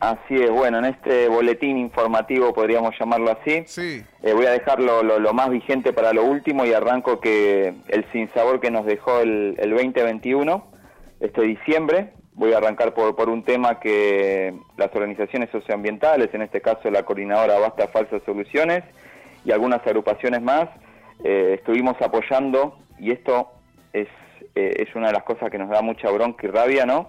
Así es, bueno, en este boletín informativo podríamos llamarlo así. Sí. Eh, voy a dejarlo lo, más vigente para lo último y arranco que el sinsabor que nos dejó el, 2021, este diciembre. Voy a arrancar por, por un tema que las organizaciones socioambientales, en este caso la coordinadora Basta Falsas Soluciones y algunas agrupaciones más, eh, estuvimos apoyando, y esto es, eh, es una de las cosas que nos da mucha bronca y rabia, ¿no?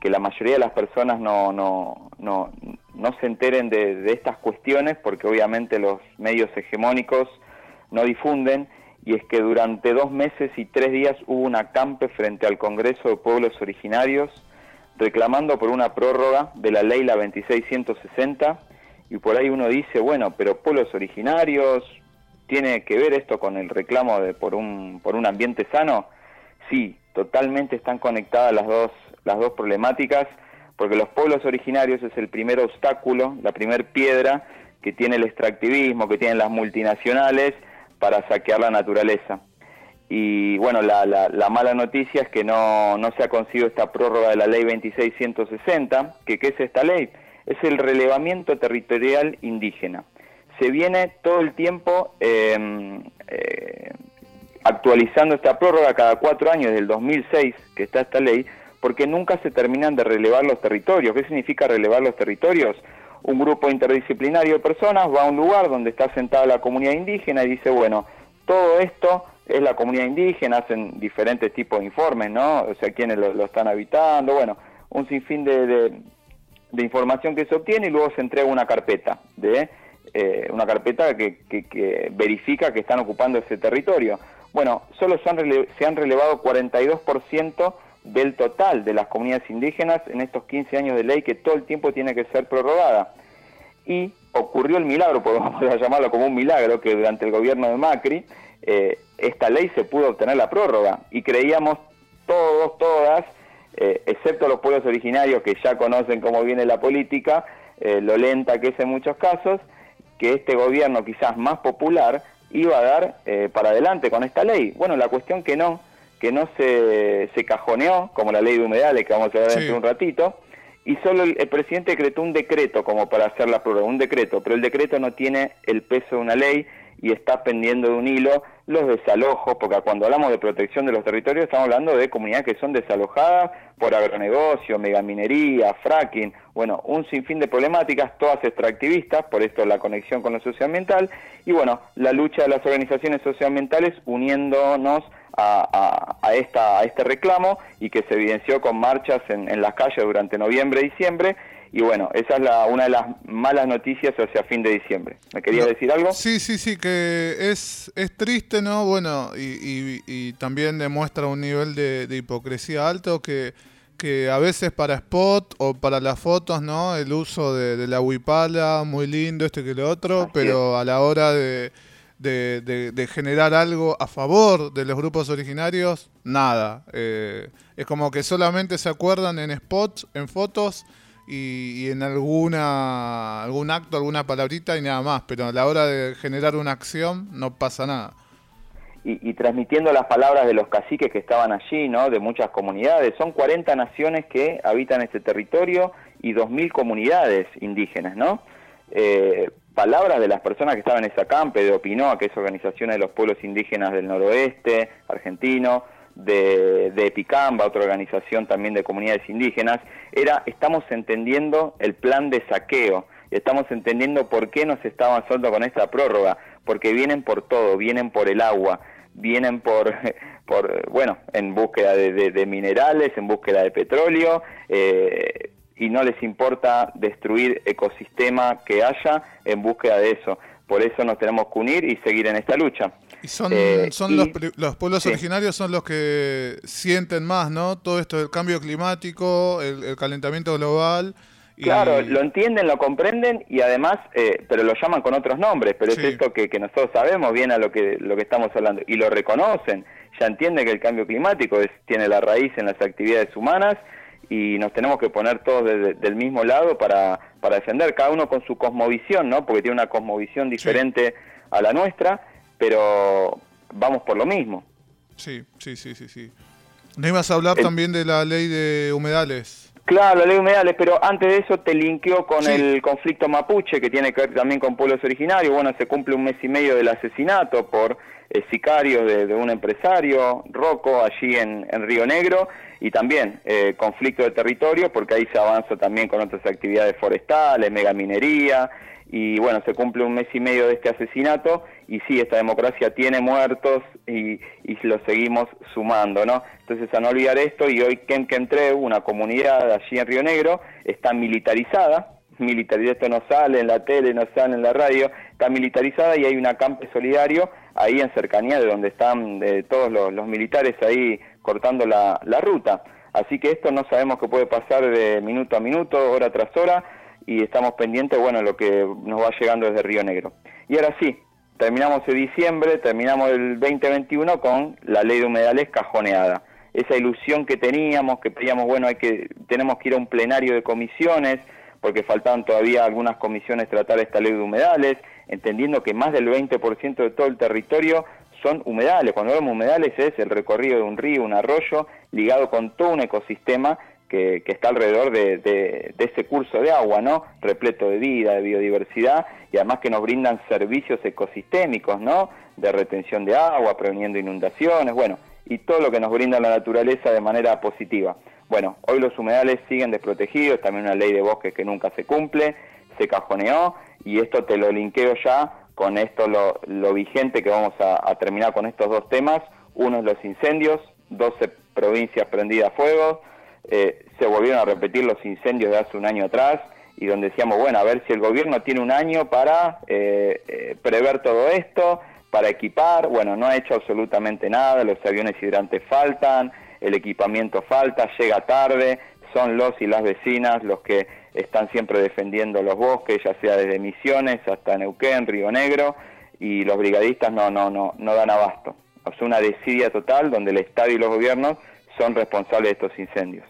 Que la mayoría de las personas no, no, no, no se enteren de, estas cuestiones porque obviamente los medios hegemónicos no difunden y es que durante dos meses y tres días hubo un acampe frente al Congreso de Pueblos Originarios reclamando por una prórroga de la ley la 2660 y por ahí uno dice, bueno, pero pueblos originarios, ¿tiene que ver esto con el reclamo de por un, por un ambiente sano? Sí, totalmente están conectadas las dos las dos problemáticas, porque los pueblos originarios es el primer obstáculo, la primer piedra que tiene el extractivismo, que tienen las multinacionales para saquear la naturaleza. Y bueno, la, la, mala noticia es que no, no, se ha conseguido esta prórroga de la ley 2660, que ¿qué es esta ley? Es el relevamiento territorial indígena. Se viene todo el tiempo em, eh, actualizando esta prórroga cada cuatro años, desde el 2006 que está esta ley, porque nunca se terminan de relevar los territorios. ¿Qué significa relevar los territorios? Un grupo interdisciplinario de personas va a un lugar donde está sentada la comunidad indígena y dice, bueno, todo esto es la comunidad indígena, hacen diferentes tipos de informes, ¿no? O sea, quiénes lo, están habitando, bueno, un sinfín de, de, información que se obtiene y luego se entrega una carpeta, de eh, una carpeta que, que, verifica que están ocupando ese territorio. Bueno, solo se han, se han relevado 42% del total de las comunidades indígenas en estos 15 años de ley que todo el tiempo tiene que ser prorrogada. Y ocurrió el milagro, podemos llamarlo como un milagro, que durante el gobierno de Macri eh, esta ley se pudo obtener la prórroga y creíamos todos, todas, eh, excepto los pueblos originarios que ya conocen cómo viene la política, eh, lo lenta que es en muchos casos, que este gobierno quizás más popular iba a dar para adelante con esta ley. Bueno, la cuestión que no, que no se, se cajoneó, como la ley de humedales que vamos a ver dentro de un ratito, y solo el, presidente decretó un decreto como para hacer la prórroga, un decreto, pero el decreto no tiene el peso de una ley y está pendiendo de un hilo los desalojos, porque cuando hablamos de protección de los territorios estamos hablando de comunidades que son desalojadas por agronegocio, megaminería, fracking, bueno, un sinfín de problemáticas, todas extractivistas, por esto la conexión con lo socioambiental, y bueno, la lucha de las organizaciones socioambientales uniéndonos a, esta, a este reclamo y que se evidenció con marchas en, en las calles durante noviembre y diciembre, y bueno, esa es la, una de las malas noticias hacia fin de diciembre. ¿Me quería decir algo? Sí, sí, sí, que es, es triste, ¿no? Bueno, y, y, también demuestra un nivel de, hipocresía alto que, que a veces para spot o para las fotos, ¿no? El uso de, la huipala, muy lindo, este que lo otro, pero a la hora de, de, generar algo a favor de los grupos originarios, nada. Eh, es como que solamente se acuerdan en spots, en fotos y, en alguna algún acto, alguna palabrita y nada más, pero a la hora de generar una acción no pasa nada. Y, transmitiendo las palabras de los caciques que estaban allí, ¿no? De muchas comunidades. Son 40 naciones que habitan este territorio y 2.000 comunidades indígenas, ¿no? Eh, palabras de las personas que estaban en esa campe, de Opinoa, que es organización de los pueblos indígenas del noroeste argentino, de, de Epicamba, otra organización también de comunidades indígenas, era estamos entendiendo el plan de saqueo, estamos entendiendo por qué nos está avanzando con esta prórroga, porque vienen por todo, vienen por el agua, vienen por, por bueno, en búsqueda de, minerales, en búsqueda de petróleo, eh, y no les importa destruir ecosistema que haya en búsqueda de eso. Por eso nos tenemos que unir y seguir en esta lucha. Y son, eh, son los, los, pueblos originarios son los que sienten más, ¿no? Todo esto del cambio climático, el, calentamiento global. Claro, lo entienden, lo comprenden y además, eh, pero lo llaman con otros nombres, pero es esto que, que, nosotros sabemos bien a lo que, lo que estamos hablando y lo reconocen, ya entienden que el cambio climático es, tiene la raíz en las actividades humanas y nos tenemos que poner todos del mismo lado para, para defender, cada uno con su cosmovisión, ¿no? Porque tiene una cosmovisión diferente a la nuestra pero vamos por lo mismo. Sí, sí, sí, sí, sí. ¿No ibas a hablar también de la ley de humedales? Claro, la ley de humedales, pero antes de eso te linkeo con el conflicto mapuche, que tiene que ver también con pueblos originarios. Bueno, se cumple un mes y medio del asesinato por eh, sicarios de, un empresario, Rocco, allí en, Río Negro, y también eh, conflicto de territorio, porque ahí se avanza también con otras actividades forestales, megaminería, y bueno, se cumple un mes y medio de este asesinato y sí, esta democracia tiene muertos y, y lo seguimos sumando, ¿no? Entonces, a no olvidar esto, y hoy Quemquentreu, una comunidad allí en Río Negro, está militarizada, militarizada, esto no sale en la tele, no sale en la radio, está militarizada y hay un acampe solidario ahí en cercanía de donde están de todos los, militares ahí cortando la, la ruta. Así que esto no sabemos qué puede pasar de minuto a minuto, hora tras hora, y estamos pendientes, bueno, lo que nos va llegando desde Río Negro. Y ahora sí, terminamos el diciembre, terminamos el 2021 con la ley de humedales cajoneada. Esa ilusión que teníamos, que pedíamos, bueno, hay que, tenemos que ir a un plenario de comisiones, porque faltaban todavía algunas comisiones tratar esta ley de humedales, entendiendo que más del 20% de todo el territorio son humedales. Cuando hablamos de humedales es el recorrido de un río, un arroyo, ligado con todo un ecosistema que, está alrededor de, ese curso de agua, ¿no? Repleto de vida, de biodiversidad y además que nos brindan servicios ecosistémicos, ¿no? De retención de agua, preveniendo inundaciones, bueno, y todo lo que nos brinda la naturaleza de manera positiva. Bueno, hoy los humedales siguen desprotegidos, también una ley de bosques que nunca se cumple, se cajoneó y esto te lo linkeo ya con esto lo, lo vigente que vamos a, a terminar con estos dos temas. Uno es los incendios, 12 provincias prendidas a fuego, eh, se volvieron a repetir los incendios de hace un año atrás y donde decíamos, bueno, a ver si el gobierno tiene un año para eh, eh, prever todo esto, para equipar, bueno, no ha hecho absolutamente nada, los aviones hidrantes faltan, el equipamiento falta, llega tarde, son los y las vecinas los que están siempre defendiendo los bosques, ya sea desde Misiones hasta Neuquén, Río Negro, y los brigadistas no, no, no, no dan abasto. Sea, una desidia total donde el Estado y los gobiernos son responsables de estos incendios.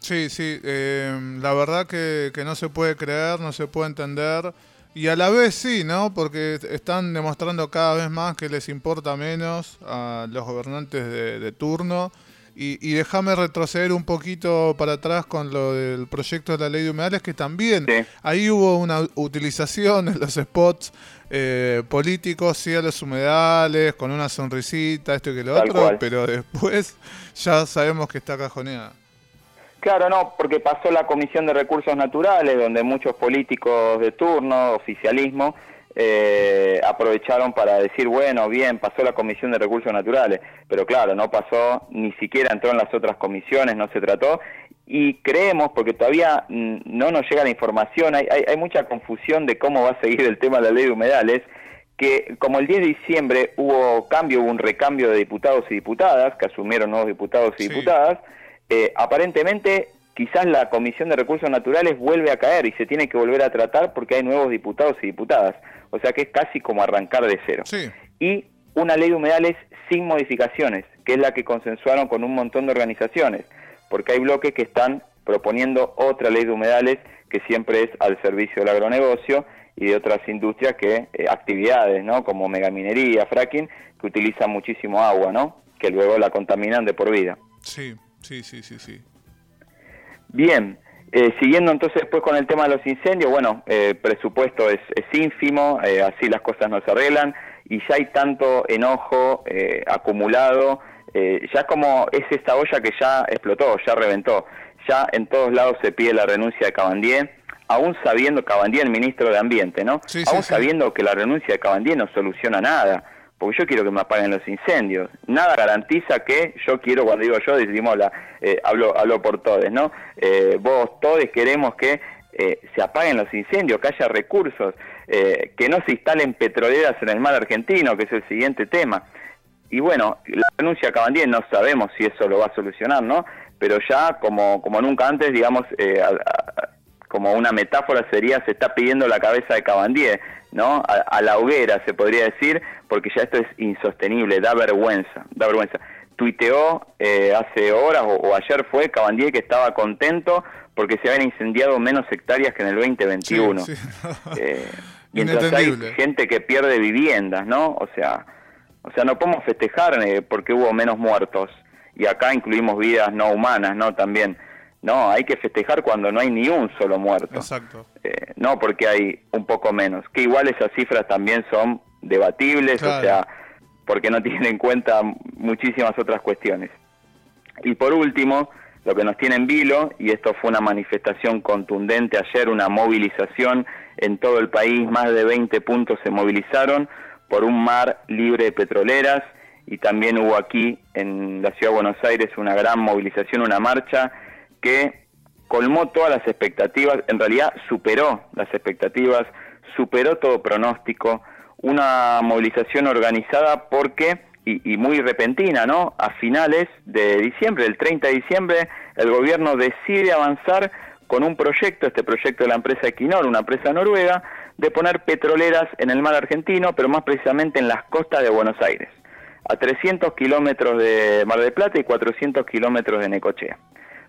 Sí, sí, eh, la verdad que, no se puede creer, no se puede entender. Y a la vez sí, ¿no? Porque están demostrando cada vez más que les importa menos a los gobernantes de, turno. Y, déjame retroceder un poquito para atrás con lo del proyecto de la ley de humedales, que también ahí hubo una utilización en los spots eh, políticos, sí a los humedales, con una sonrisita, esto y que lo otro, pero después ya sabemos que está cajoneada. Claro, no, porque pasó la Comisión de Recursos Naturales, donde muchos políticos de turno, oficialismo, eh, aprovecharon para decir, bueno, bien, pasó la Comisión de Recursos Naturales, pero claro, no pasó, ni siquiera entró en las otras comisiones, no se trató, y creemos, porque todavía mm, no nos llega la información, hay, hay, hay mucha confusión de cómo va a seguir el tema de la ley de humedales, que como el 10 de diciembre hubo cambio, hubo un recambio de diputados y diputadas, que asumieron nuevos diputados y diputadas, eh, aparentemente quizás la Comisión de Recursos Naturales vuelve a caer y se tiene que volver a tratar porque hay nuevos diputados y diputadas. O sea que es casi como arrancar de cero. Y una ley de humedales sin modificaciones, que es la que consensuaron con un montón de organizaciones, porque hay bloques que están proponiendo otra ley de humedales que siempre es al servicio del agronegocio y de otras industrias que eh, actividades, ¿no? Como megaminería, fracking, que utilizan muchísimo agua, ¿no? Que luego la contaminan de por vida. Sí. Sí, sí, sí, sí. Bien, eh, siguiendo entonces después con el tema de los incendios, bueno, eh, presupuesto es, ínfimo, eh, así las cosas no se arreglan y ya hay tanto enojo acumulado, ya como es esta olla que ya explotó, ya reventó, ya en todos lados se pide la renuncia de Cabandier, aún sabiendo Cabandier, el ministro de Ambiente, ¿no? aún sabiendo que la renuncia de Cabandier no soluciona nada porque yo quiero que me apaguen los incendios. Nada garantiza que yo quiero, cuando digo yo, decimos la, eh, hablo, hablo por todos, ¿no? Eh, vos todos queremos que eh, se apaguen los incendios, que haya recursos, que no se instalen petroleras en el mar argentino, que es el siguiente tema. Y bueno, la denuncia Cabandier no sabemos si eso lo va a solucionar, ¿no? Pero ya, como, como nunca antes, digamos, como una metáfora sería, se está pidiendo la cabeza de Cabandier, ¿no? A, la hoguera, se podría decir, porque ya esto es insostenible, da vergüenza, da vergüenza. Tuiteó eh, hace horas o, ayer fue Cabandier que estaba contento porque se habían incendiado menos hectáreas que en el 2021. Eh, mientras hay gente que pierde viviendas, ¿no? O sea, o sea, no podemos festejar eh, porque hubo menos muertos. Y acá incluimos vidas no humanas, ¿no? También No, hay que festejar cuando no hay ni un solo muerto. Exacto. Eh, no porque hay un poco menos. Que igual esas cifras también son debatibles, o sea, porque no tienen en cuenta muchísimas otras cuestiones. Y por último, lo que nos tiene en vilo, y esto fue una manifestación contundente ayer, una movilización en todo el país, más de 20 puntos se movilizaron por un mar libre de petroleras, y también hubo aquí en la ciudad de Buenos Aires una gran movilización, una marcha que colmó todas las expectativas, en realidad superó las expectativas, superó todo pronóstico, una movilización organizada porque, y, muy repentina, ¿no? A finales de diciembre, el 30 de diciembre, el gobierno decide avanzar con un proyecto, este proyecto de la empresa Equinor, una empresa noruega, de poner petroleras en el mar argentino, pero más precisamente en las costas de Buenos Aires, a 300 kilómetros de Mar del Plata y 400 kilómetros de Necochea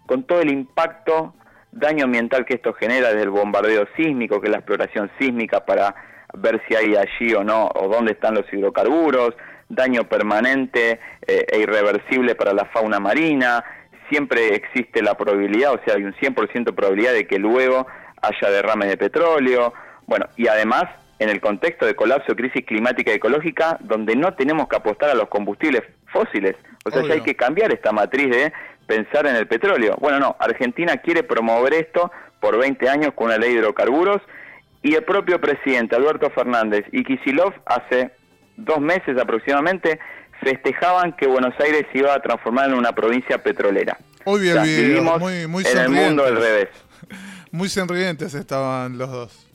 con todo el impacto, daño ambiental que esto genera desde el bombardeo sísmico, que es la exploración sísmica para ver si hay allí o no, o dónde están los hidrocarburos, daño permanente eh, e irreversible para la fauna marina, siempre existe la probabilidad, o sea, hay un 100% de probabilidad de que luego haya derrames de petróleo, bueno, y además en el contexto de colapso, crisis climática y ecológica, donde no tenemos que apostar a los combustibles fósiles, o sea, ya hay que cambiar esta matriz de pensar en el petróleo. Bueno, no, Argentina quiere promover esto por 20 años con una ley de hidrocarburos y el propio presidente Alberto Fernández y Kisilov hace dos meses aproximadamente festejaban que Buenos Aires se iba a transformar en una provincia petrolera. Hoy bien, vivimos muy, muy en el mundo al revés. Muy sonrientes estaban los dos.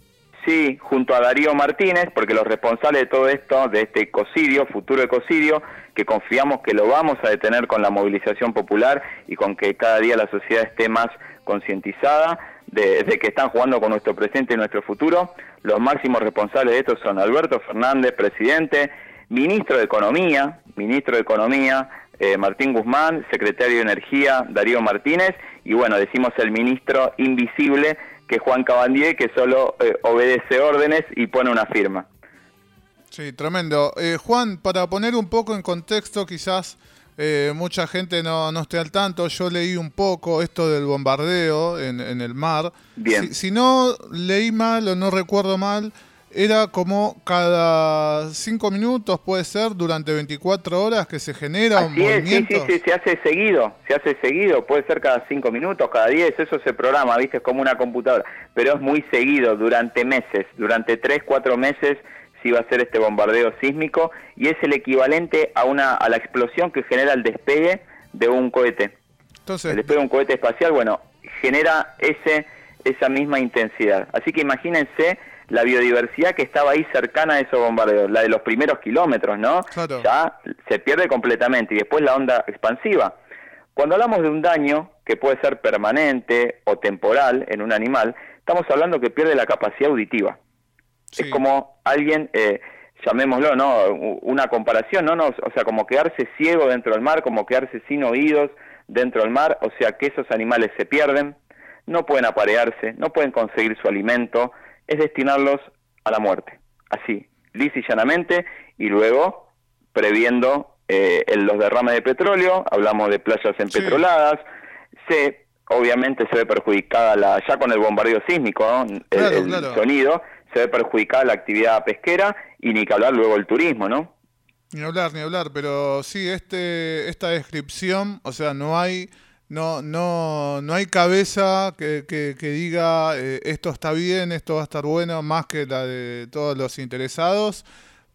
Sí, junto a Darío Martínez, porque los responsables de todo esto, de este ecocidio, futuro ecocidio, que confiamos que lo vamos a detener con la movilización popular y con que cada día la sociedad esté más concientizada de, que están jugando con nuestro presente y nuestro futuro. Los máximos responsables de esto son Alberto Fernández, presidente, ministro de Economía, ministro de Economía, eh, Martín Guzmán, secretario de Energía, Darío Martínez, y bueno, decimos el ministro invisible, que Juan Cabandier, que solo eh, obedece órdenes y pone una firma. Sí, tremendo. Eh, Juan, para poner un poco en contexto, quizás eh, mucha gente no, no, esté al tanto, yo leí un poco esto del bombardeo en, en el mar. Bien. Si, si, no leí mal o no recuerdo mal, era como cada cinco minutos, puede ser, durante 24 horas que se genera un movimiento. Sí, sí, sí, se hace seguido, se hace seguido, puede ser cada cinco minutos, cada 10, eso se programa, viste, es como una computadora, pero es muy seguido, durante meses, durante tres, cuatro meses si va a ser este bombardeo sísmico y es el equivalente a una a la explosión que genera el despegue de un cohete. Entonces, el despegue de un cohete espacial, bueno, genera ese esa misma intensidad. Así que imagínense la biodiversidad que estaba ahí cercana a esos bombardeos, la de los primeros kilómetros, ¿no? Ya se pierde completamente y después la onda expansiva. Cuando hablamos de un daño que puede ser permanente o temporal en un animal, estamos hablando que pierde la capacidad auditiva. Es como alguien, eh, llamémoslo, ¿no? Una comparación, ¿no? ¿no? O sea, como quedarse ciego dentro del mar, como quedarse sin oídos dentro del mar, o sea que esos animales se pierden, no pueden aparearse, no pueden conseguir su alimento, es destinarlos a la muerte, así, lis y llanamente, y luego previendo eh, los derrames de petróleo, hablamos de playas empetroladas, se obviamente se ve perjudicada la, ya con el bombardeo sísmico, el, sonido, se ve perjudicada la actividad pesquera y ni que hablar luego el turismo, ¿no? Ni hablar, ni hablar, pero sí, este, esta descripción, o sea, no hay no, no, no hay cabeza que, que, diga eh, esto está bien, esto va a estar bueno, más que la de todos los interesados.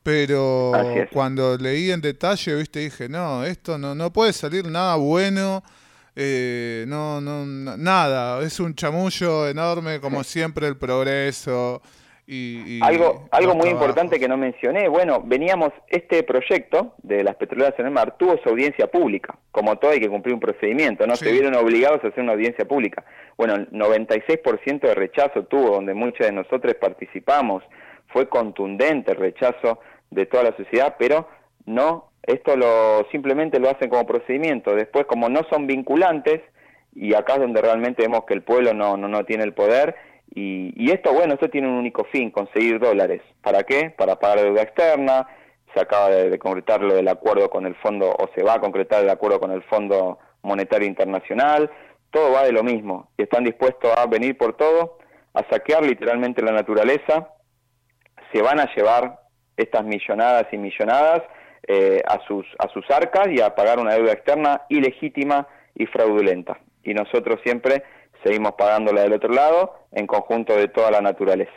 Pero cuando leí en detalle, viste, dije, no, esto no, no puede salir nada bueno. Eh, no, no, nada, es un chamullo enorme, como siempre, el progreso algo algo muy importante que no mencioné, bueno, veníamos, este proyecto de las petroleras en el mar tuvo su audiencia pública, como todo hay que cumplir un procedimiento, ¿no? Se vieron obligados a hacer una audiencia pública. Bueno, el 96% de rechazo tuvo, donde muchos de nosotros participamos, fue contundente el rechazo de toda la sociedad, pero no, esto lo simplemente lo hacen como procedimiento, después como no son vinculantes, y acá es donde realmente vemos que el pueblo no, no, no tiene el poder, y, esto, bueno, esto tiene un único fin, conseguir dólares. ¿Para qué? Para pagar deuda externa. Se acaba de, concretar lo del acuerdo con el fondo, o se va a concretar el acuerdo con el Fondo Monetario Internacional, todo va de lo mismo y están dispuestos a venir por todo, a saquear literalmente la naturaleza, se van a llevar estas millonadas y millonadas eh, a, sus, a sus arcas y a pagar una deuda externa ilegítima y fraudulenta. Y nosotros siempre seguimos pagándola del otro lado en conjunto de toda la naturaleza.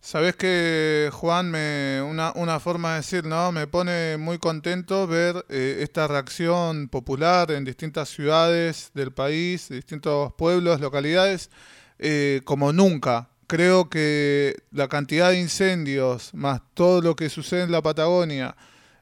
Sabes que, Juan, me, una, una forma de decir, ¿no? Me pone muy contento ver eh, esta reacción popular en distintas ciudades del país, distintos pueblos, localidades, eh, como nunca. Creo que la cantidad de incendios, más todo lo que sucede en la Patagonia,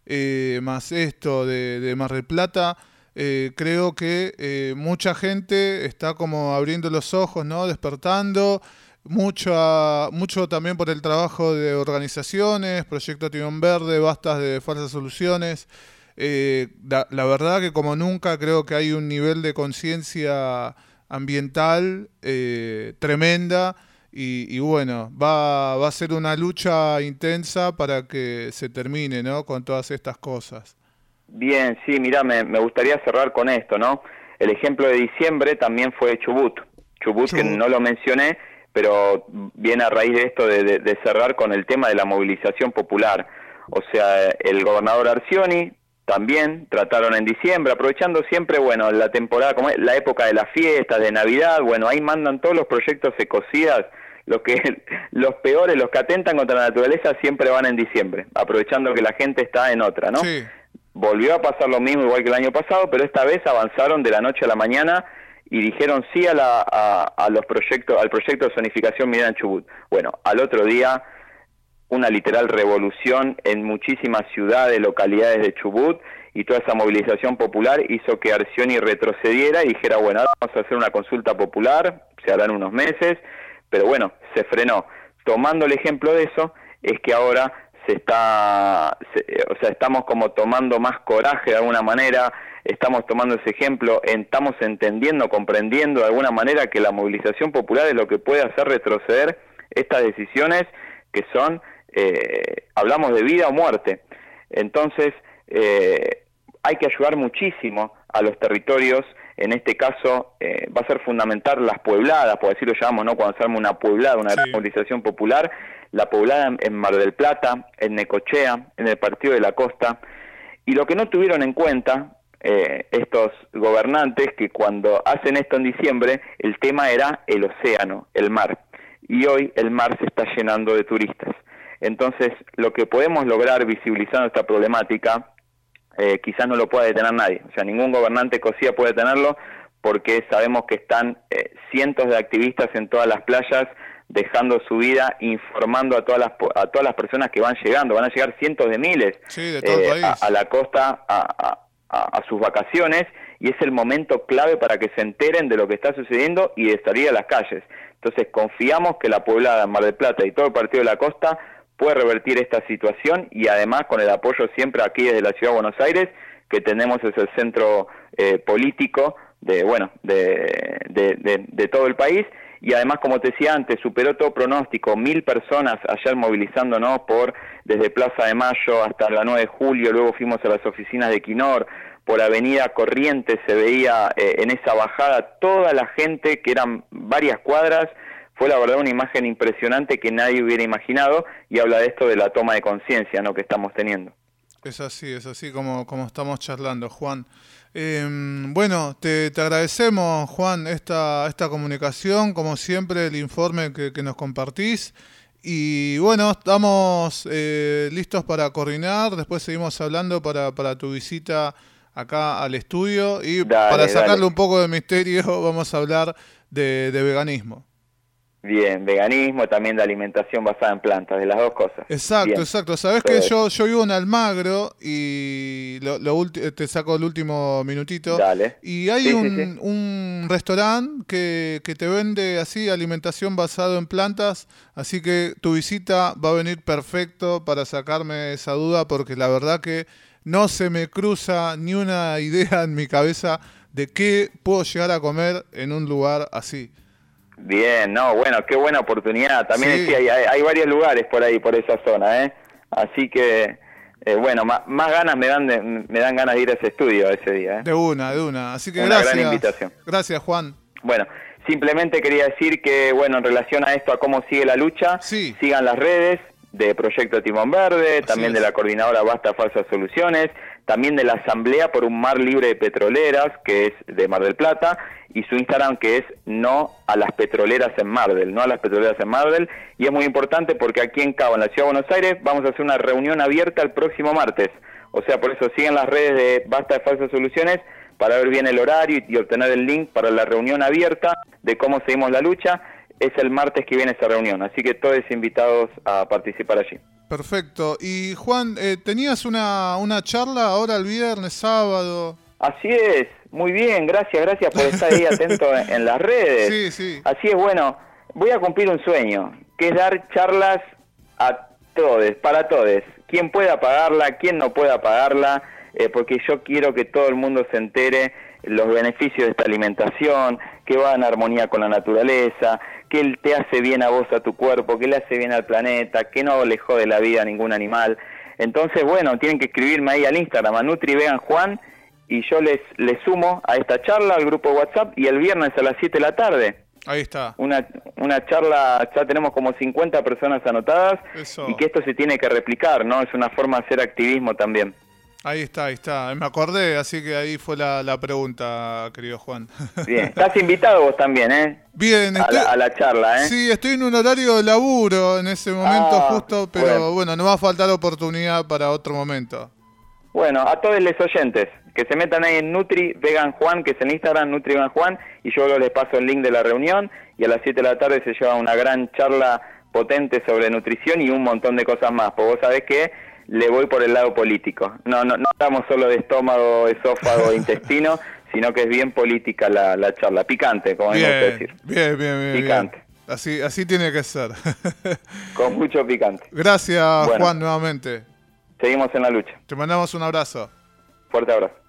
eh, más esto de, de, Mar del Plata, creo que mucha gente está como abriendo los ojos, ¿no? Despertando mucho, mucho también por el trabajo de organizaciones, Proyecto Timón Verde, Bastas de Falsas Soluciones. Eh, la, verdad que como nunca creo que hay un nivel de conciencia ambiental eh, tremenda y, bueno, va, va a ser una lucha intensa para que se termine ¿no? con todas estas cosas. Bien, sí, mira, me, me gustaría cerrar con esto, ¿no? El ejemplo de diciembre también fue Chubut. Chubut, Chubut. que no lo mencioné, pero viene a raíz de esto de, cerrar con el tema de la movilización popular. O sea, el gobernador Arcioni también trataron en diciembre, aprovechando siempre, bueno, la temporada, como es, la época de las fiestas, de Navidad, bueno, ahí mandan todos los proyectos ecocidas, los que los peores, los que atentan contra la naturaleza siempre van en diciembre, aprovechando que la gente está en otra, ¿no? Volvió a pasar lo mismo igual que el año pasado, pero esta vez avanzaron de la noche a la mañana y dijeron sí a, la, a, los proyectos, al proyecto de zonificación minera en Chubut. Bueno, al otro día una literal revolución en muchísimas ciudades, localidades de Chubut y toda esa movilización popular hizo que Arcioni retrocediera y dijera, bueno, ahora vamos a hacer una consulta popular, se harán unos meses, pero bueno, se frenó. Tomando el ejemplo de eso, es que ahora se está, o sea, estamos como tomando más coraje de alguna manera, estamos tomando ese ejemplo, estamos entendiendo, comprendiendo de alguna manera que la movilización popular es lo que puede hacer retroceder estas decisiones que son, eh, hablamos de vida o muerte. Entonces, eh, hay que ayudar muchísimo a los territorios, en este caso eh, va a ser fundamental las puebladas, por decirlo llamamos, ¿no? cuando se arma una pueblada, una movilización popular, la poblada en Mar del Plata, en Necochea, en el Partido de la Costa, y lo que no tuvieron en cuenta eh, estos gobernantes que cuando hacen esto en diciembre, el tema era el océano, el mar. Y hoy el mar se está llenando de turistas. Entonces, lo que podemos lograr visibilizando esta problemática, eh, quizás no lo pueda detener nadie. O sea, ningún gobernante COSIA puede detenerlo porque sabemos que están eh, cientos de activistas en todas las playas dejando su vida, informando a todas las a todas las personas que van llegando, van a llegar cientos de miles a, la costa a, a, sus vacaciones y es el momento clave para que se enteren de lo que está sucediendo y de salir a las calles. Entonces confiamos que la poblada Mar del Plata y todo el Partido de la Costa puede revertir esta situación y además con el apoyo siempre aquí desde la Ciudad de Buenos Aires, que tenemos es el centro eh, político de, bueno, de, de, de, todo el país y además, como te decía antes, superó todo pronóstico, mil personas ayer movilizándonos por desde Plaza de Mayo hasta la 9 de julio, luego fuimos a las oficinas de Quinor, por Avenida Corrientes se veía eh, en esa bajada toda la gente, que eran varias cuadras, fue la verdad una imagen impresionante que nadie hubiera imaginado y habla de esto de la toma de conciencia ¿no? que estamos teniendo. Es así, es así como, como estamos charlando, Juan. Eh, bueno, te, agradecemos, Juan, esta, esta comunicación, como siempre, el informe que, nos compartís. Y bueno, estamos eh, listos para coordinar. Después seguimos hablando para, para tu visita acá al estudio. Y para sacarle un poco de misterio, vamos a hablar de veganismo. Bien, veganismo, también de alimentación basada en plantas, de las dos cosas. Exacto, exacto. Sabes que yo, yo vivo en Almagro y lo, te saco el último minutito. Dale. Y hay un, un restaurante que, que te vende así alimentación basada en plantas, así que tu visita va a venir perfecto para sacarme esa duda porque la verdad que no se me cruza ni una idea en mi cabeza de qué puedo llegar a comer en un lugar así. Bien, no, bueno, qué buena oportunidad. También sí. hay, hay, varios lugares por ahí, por esa zona, ¿eh? Así que, eh, bueno, más, ganas me dan, me dan ganas de ir a ese estudio ese día. ¿eh? De una, de una. Así que una gracias. Gran invitación. Gracias, Juan. Bueno, simplemente quería decir que, bueno, en relación a esto, a cómo sigue la lucha, sigan las redes de Proyecto Timón Verde, también de la coordinadora Basta Falsas Soluciones, también de la Asamblea por un Mar Libre de Petroleras, que es de Mar del Plata, y su Instagram que es no a las petroleras en Mar del, no a las petroleras en Mar del, y es muy importante porque aquí en Cabo, en la Ciudad de Buenos Aires, vamos a hacer una reunión abierta el próximo martes. O sea, por eso siguen las redes de Basta de Falsas Soluciones para ver bien el horario y, obtener el link para la reunión abierta de cómo seguimos la lucha. Es el martes que viene esa reunión, así que todos invitados a participar allí. Perfecto. Y Juan, eh, tenías una, una charla ahora el viernes, sábado. Así es, muy bien, gracias, gracias por estar ahí atento en, las redes. Sí, sí. Así es, bueno, voy a cumplir un sueño, que es dar charlas a todos, para todos. Quien pueda pagarla, quien no pueda pagarla, eh, porque yo quiero que todo el mundo se entere los beneficios de esta alimentación, que va en armonía con la naturaleza, que te hace bien a vos, a tu cuerpo, que le hace bien al planeta, que no le jode la vida a ningún animal. Entonces, bueno, tienen que escribirme ahí al Instagram, a Nutri Juan, y yo les, les sumo a esta charla al grupo WhatsApp y el viernes a las 7 de la tarde. Ahí está. Una, una charla, ya tenemos como 50 personas anotadas y que esto se tiene que replicar, ¿no? Es una forma de hacer activismo también. Ahí está, ahí está. Me acordé, así que ahí fue la, la pregunta, querido Juan. Bien, estás invitado vos también, ¿eh? Bien, a, la, charla, ¿eh? Sí, estoy en un horario de laburo en ese momento ah, justo, pero bueno. no va a faltar oportunidad para otro momento. Bueno, a todos los oyentes, que se metan ahí en Nutri Vegan Juan, que es en Instagram, Nutri Vegan Juan, y yo luego les paso el link de la reunión, y a las 7 de la tarde se lleva una gran charla potente sobre nutrición y un montón de cosas más, porque vos sabés que le voy por el lado político. No, no, no estamos solo de estómago, esófago, intestino, sino que es bien política la, la charla, picante, como bien, decir. Bien, bien, bien. Picante. Así, así tiene que ser. Con mucho picante. Gracias, Juan, nuevamente. Seguimos en la lucha. Te mandamos un abrazo. Fuerte abrazo.